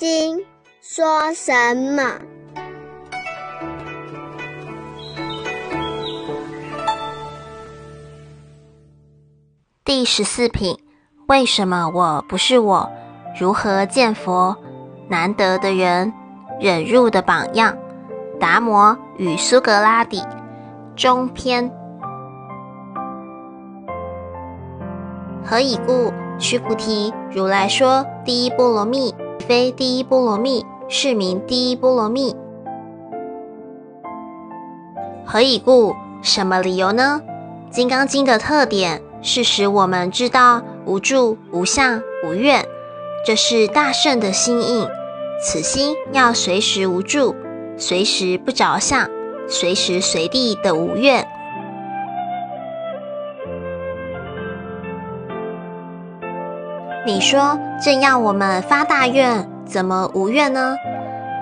经说什么？第十四品，为什么我不是我？如何见佛？难得的人，忍辱的榜样。达摩与苏格拉底，中篇。何以故？须菩提，如来说第一波罗蜜，非第一波罗蜜，是名第一波罗蜜。何以故？什么理由呢？《金刚经》的特点是使我们知道无住、无相、无愿，这是大圣的心印。此心要随时无住，随时不着相，随时随地的无愿。你说正要我们发大愿，怎么无愿呢？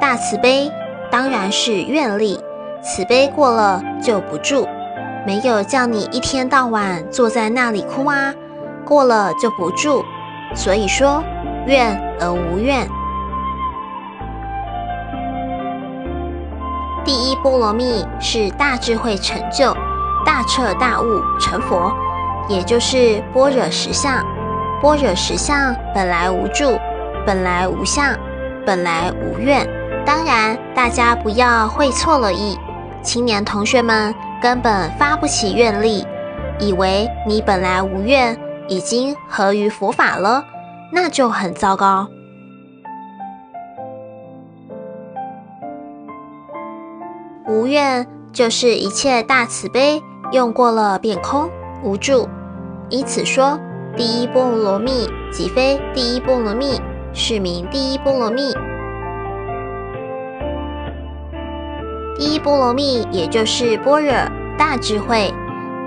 大慈悲当然是愿力，慈悲过了就不住，没有叫你一天到晚坐在那里哭啊，过了就不住。所以说愿而无愿。第一波罗蜜是大智慧成就，大彻大悟成佛，也就是般若实相。般若实相本来无住，本来无相，本来无愿。当然，大家不要会错了意。青年同学们根本发不起愿力，以为你本来无愿，已经合于佛法了，那就很糟糕。无愿就是一切大慈悲用过了便空无住，以此说。第一波罗蜜即非第一波罗蜜，是名第一波罗蜜。第一波罗蜜也就是般若大智慧，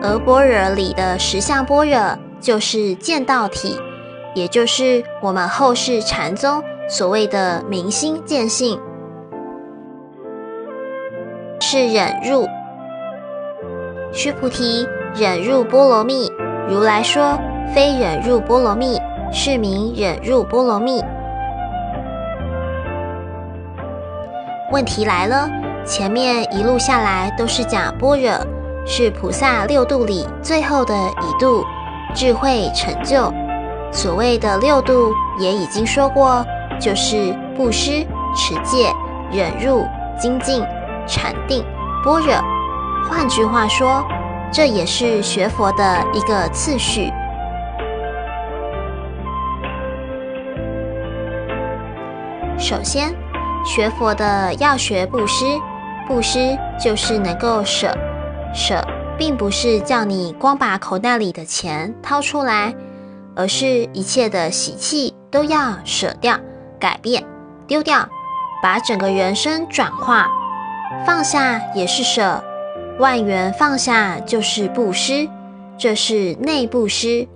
而般若里的实相般若就是见道体，也就是我们后世禅宗所谓的明心见性，是忍入。须菩提，忍入波罗蜜，如来说。非忍入波罗蜜，是名忍入波罗蜜。问题来了，前面一路下来都是讲般若，是菩萨六度里最后的一度，智慧成就。所谓的六度也已经说过，就是布施、持戒、忍入、精进、禅定、般若。换句话说，这也是学佛的一个次序。首先，学佛的要学布施，布施就是能够舍，舍并不是叫你光把口袋里的钱掏出来，而是一切的习气都要舍掉、改变、丢掉，把整个人生转化，放下也是舍，万缘放下就是布施，这是内布施，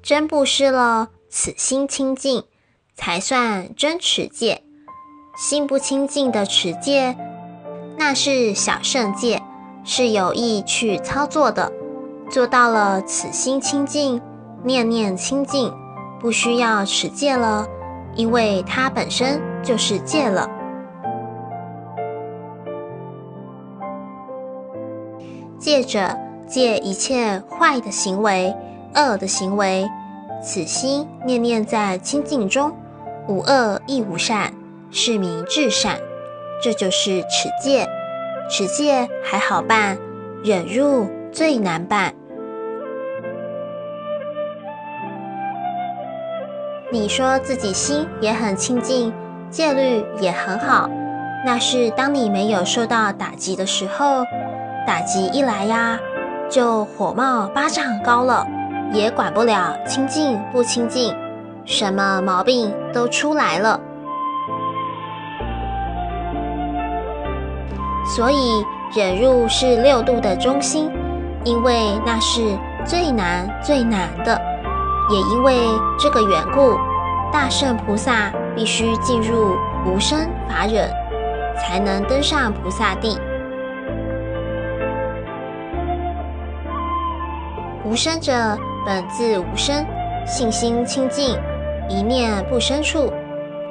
真布施了。此心清净，才算真持戒。心不清净的持戒，那是小圣戒，是有意去操作的。做到了此心清净，念念清净，不需要持戒了，因为它本身就是戒了。戒者，戒一切坏的行为、恶的行为。此心念念在清净中，无恶亦无善，是名至善。这就是持戒。持戒还好办，忍辱最难办。你说自己心也很清净，戒律也很好，那是当你没有受到打击的时候。打击一来呀，就火冒八丈高了。也管不了清净不清净，什么毛病都出来了。所以忍辱是六度的中心，因为那是最难最难的。也因为这个缘故，大圣菩萨必须进入无生法忍，才能登上菩萨地。无生者。本自无生，信心清净，一念不生处。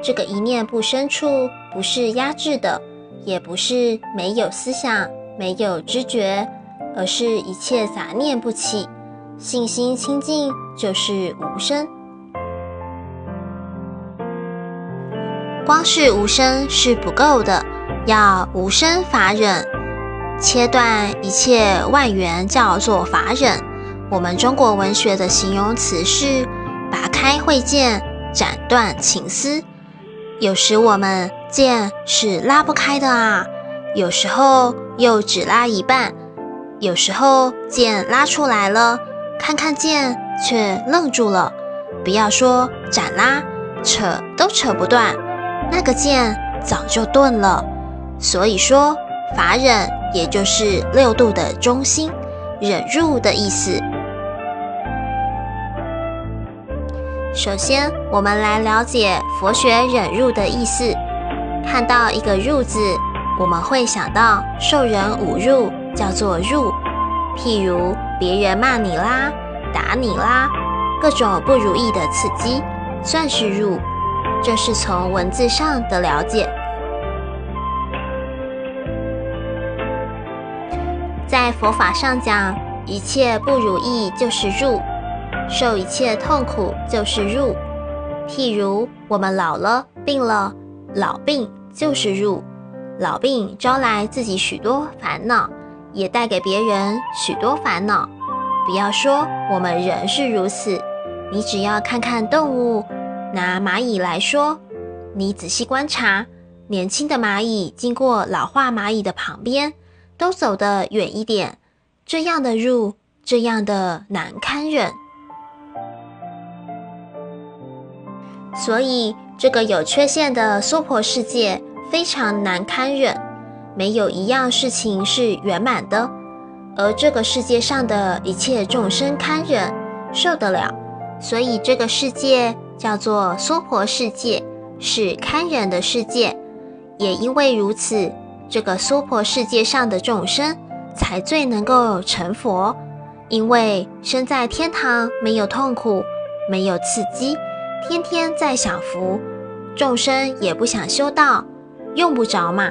这个一念不生处，不是压制的，也不是没有思想、没有知觉，而是一切杂念不起。信心清净就是无声。光是无声是不够的，要无声法忍，切断一切外缘叫做法忍。我们中国文学的形容词是拔开慧剑，斩断情丝。有时我们剑是拉不开的啊，有时候又只拉一半，有时候剑拉出来了，看看剑却愣住了。不要说斩拉，扯都扯不断，那个剑早就钝了。所以说法忍也就是六度的中心，忍入的意思。首先，我们来了解佛学忍辱的意思。看到一个“辱”字，我们会想到受人侮辱，叫做辱。譬如别人骂你啦、打你啦，各种不如意的刺激，算是辱。这是从文字上的了解。在佛法上讲，一切不如意就是入。受一切痛苦就是入，譬如我们老了、病了，老病就是入。老病招来自己许多烦恼，也带给别人许多烦恼。不要说我们人是如此，你只要看看动物，拿蚂蚁来说，你仔细观察，年轻的蚂蚁经过老化蚂蚁的旁边，都走得远一点，这样的入，这样的难堪忍。所以，这个有缺陷的娑婆世界非常难堪忍，没有一样事情是圆满的。而这个世界上的一切众生堪忍受得了，所以这个世界叫做娑婆世界，是堪忍的世界。也因为如此，这个娑婆世界上的众生才最能够成佛，因为生在天堂没有痛苦，没有刺激。天天在享福，众生也不想修道，用不着嘛。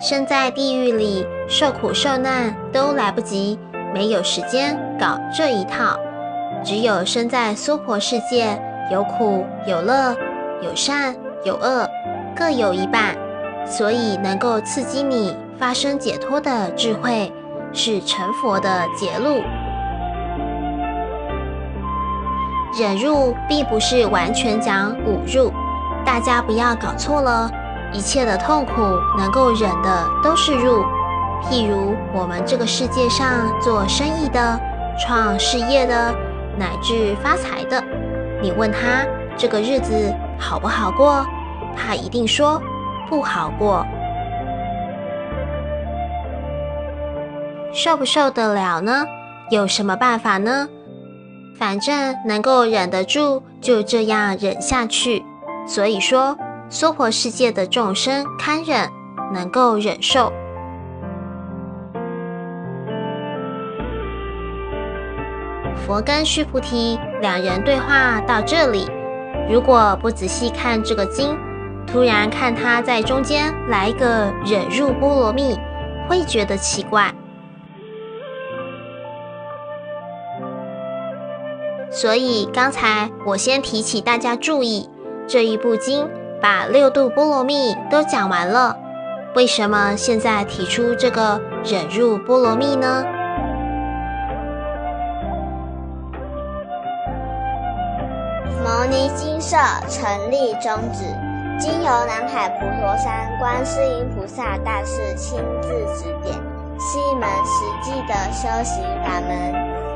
生在地狱里受苦受难都来不及，没有时间搞这一套。只有生在娑婆世界，有苦有乐，有善有恶，各有一半，所以能够刺激你发生解脱的智慧，是成佛的捷路。忍辱并不是完全讲侮辱，大家不要搞错了。一切的痛苦能够忍的都是辱。譬如我们这个世界上做生意的、创事业的，乃至发财的，你问他这个日子好不好过，他一定说不好过。受不受得了呢？有什么办法呢？反正能够忍得住，就这样忍下去。所以说，娑婆世界的众生堪忍，能够忍受。佛跟须菩提两人对话到这里，如果不仔细看这个经，突然看他在中间来一个忍入波罗蜜，会觉得奇怪。所以刚才我先提起大家注意，这一部经把六度波罗蜜都讲完了。为什么现在提出这个忍入波罗蜜呢？牟尼金舍成立宗旨，经由南海普陀山观世音菩萨大士亲自指点，是一门实际的修行法门。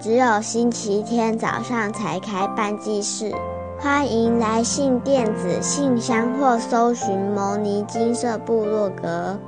只有星期天早上才开办祭事，欢迎来信电子信箱或搜寻牟尼金色部落格。